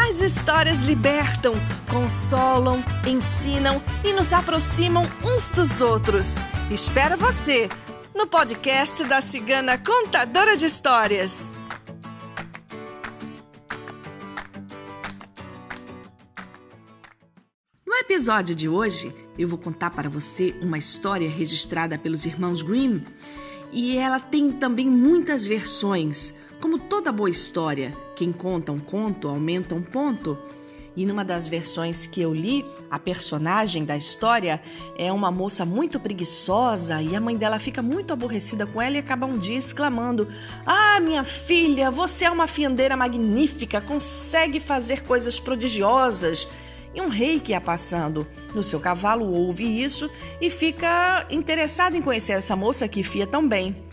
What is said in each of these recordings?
As histórias libertam, consolam, ensinam e nos aproximam uns dos outros. Espero você no podcast da Cigana Contadora de Histórias. No episódio de hoje, eu vou contar para você uma história registrada pelos irmãos Grimm e ela tem também muitas versões como toda boa história, quem conta um conto aumenta um ponto. E numa das versões que eu li, a personagem da história é uma moça muito preguiçosa e a mãe dela fica muito aborrecida com ela e acaba um dia exclamando: Ah, minha filha, você é uma fiandeira magnífica, consegue fazer coisas prodigiosas. E um rei que ia passando no seu cavalo ouve isso e fica interessado em conhecer essa moça que fia tão bem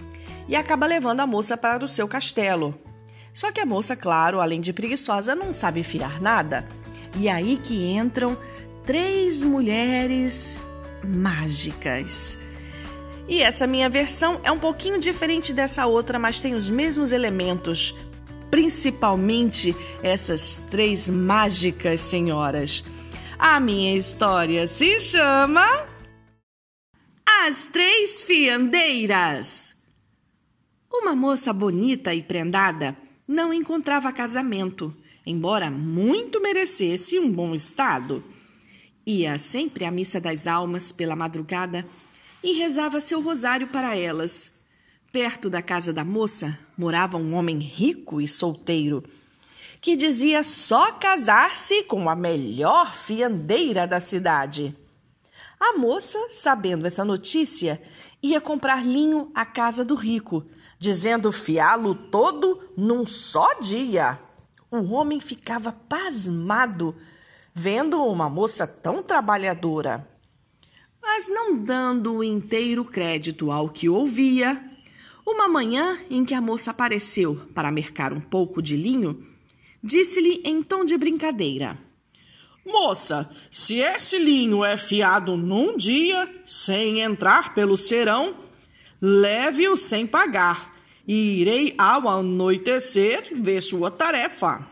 e acaba levando a moça para o seu castelo. Só que a moça, claro, além de preguiçosa, não sabe fiar nada. E aí que entram três mulheres mágicas. E essa minha versão é um pouquinho diferente dessa outra, mas tem os mesmos elementos, principalmente essas três mágicas senhoras. A minha história se chama As Três Fiandeiras. Uma moça bonita e prendada não encontrava casamento, embora muito merecesse um bom estado. Ia sempre à missa das almas pela madrugada e rezava seu rosário para elas. Perto da casa da moça morava um homem rico e solteiro que dizia só casar-se com a melhor fiandeira da cidade. A moça, sabendo essa notícia, ia comprar linho à casa do rico dizendo fiá-lo todo num só dia. O homem ficava pasmado vendo uma moça tão trabalhadora. Mas não dando o inteiro crédito ao que ouvia, uma manhã em que a moça apareceu para mercar um pouco de linho, disse-lhe em tom de brincadeira: Moça, se esse linho é fiado num dia, sem entrar pelo serão, leve-o sem pagar, e irei ao anoitecer ver sua tarefa.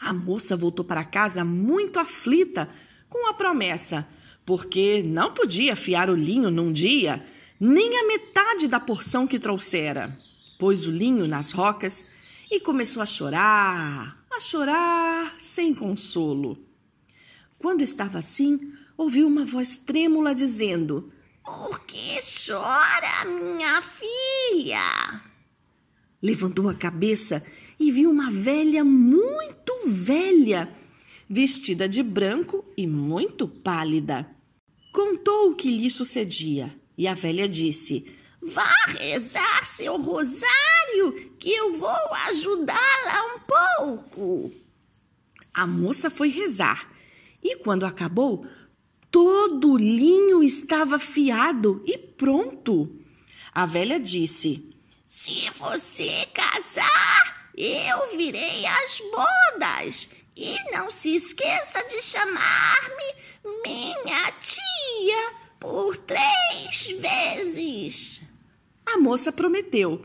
A moça voltou para casa muito aflita com a promessa, porque não podia fiar o linho num dia, nem a metade da porção que trouxera. Pôs o linho nas rocas e começou a chorar, a chorar sem consolo. Quando estava assim, ouviu uma voz trêmula dizendo: por que chora, minha filha? Levantou a cabeça e viu uma velha muito velha, vestida de branco e muito pálida. Contou o que lhe sucedia e a velha disse: Vá rezar seu rosário, que eu vou ajudá-la um pouco. A moça foi rezar e, quando acabou, Todo o linho estava afiado e pronto. A velha disse: Se você casar, eu virei as bodas. E não se esqueça de chamar-me minha tia por três vezes. A moça prometeu.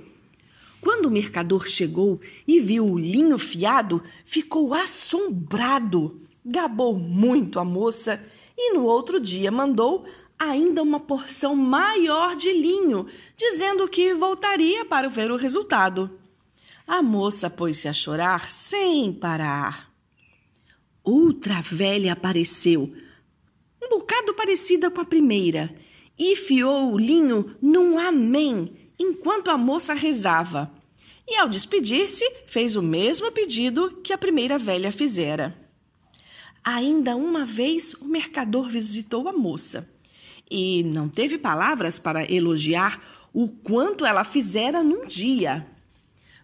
Quando o mercador chegou e viu o linho fiado, ficou assombrado. Gabou muito a moça e no outro dia mandou ainda uma porção maior de linho, dizendo que voltaria para ver o resultado. A moça pôs-se a chorar sem parar. Outra velha apareceu, um bocado parecida com a primeira, e fiou o linho num amém enquanto a moça rezava. E ao despedir-se, fez o mesmo pedido que a primeira velha fizera. Ainda uma vez o mercador visitou a moça e não teve palavras para elogiar o quanto ela fizera num dia.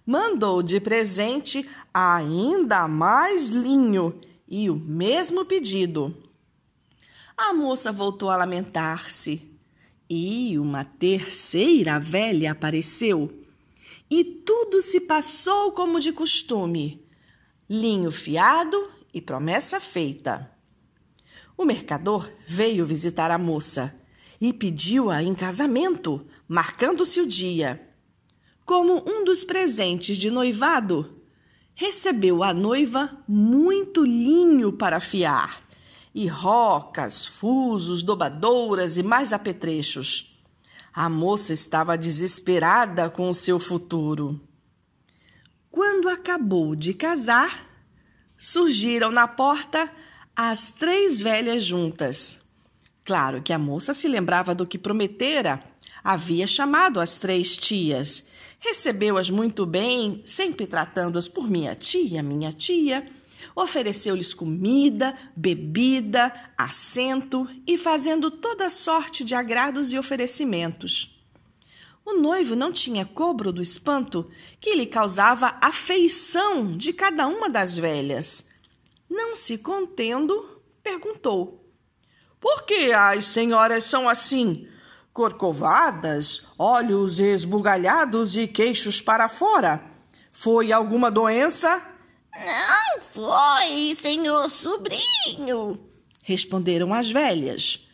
Mandou de presente ainda mais linho e o mesmo pedido. A moça voltou a lamentar-se. E uma terceira velha apareceu. E tudo se passou como de costume: linho fiado e promessa feita. O mercador veio visitar a moça e pediu-a em casamento, marcando-se o dia. Como um dos presentes de noivado, recebeu a noiva muito linho para afiar, e rocas, fusos, dobadouras e mais apetrechos. A moça estava desesperada com o seu futuro. Quando acabou de casar, surgiram na porta as três velhas juntas. Claro que a moça se lembrava do que prometera. Havia chamado as três tias. Recebeu-as muito bem, sempre tratando-as por minha tia, minha tia. Ofereceu-lhes comida, bebida, assento e fazendo toda sorte de agrados e oferecimentos. O noivo não tinha cobro do espanto que lhe causava afeição de cada uma das velhas. Não se contendo, perguntou: por que as senhoras são assim? Corcovadas, olhos esbugalhados e queixos para fora. Foi alguma doença? Não foi, senhor sobrinho, responderam as velhas.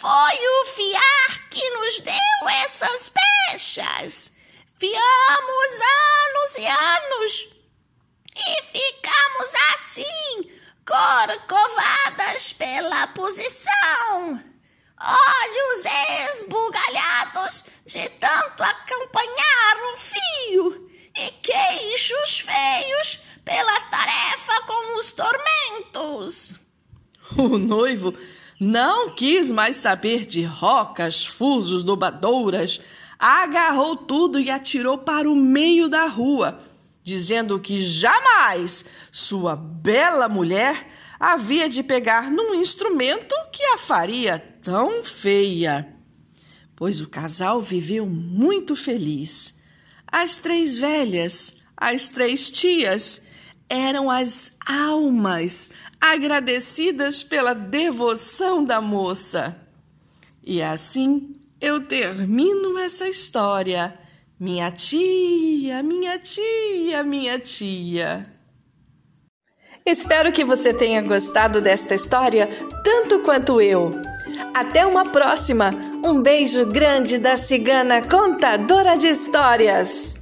Foi o fiar que nos deu essas pechas. Fiamos anos e anos e ficamos assim corcovadas pela posição, olhos esbugalhados de tanto acompanhar o fio e queixos feios pela tarefa com os tormentos. O noivo não quis mais saber de rocas, fusos, dobadouras, agarrou tudo e atirou para o meio da rua dizendo que jamais sua bela mulher havia de pegar num instrumento que a faria tão feia. Pois o casal viveu muito feliz. As três velhas, as três tias, eram as almas agradecidas pela devoção da moça. E assim eu termino essa história minha tia, minha tia, minha tia. Espero que você tenha gostado desta história tanto quanto eu. Até uma próxima. Um beijo grande da cigana contadora de histórias.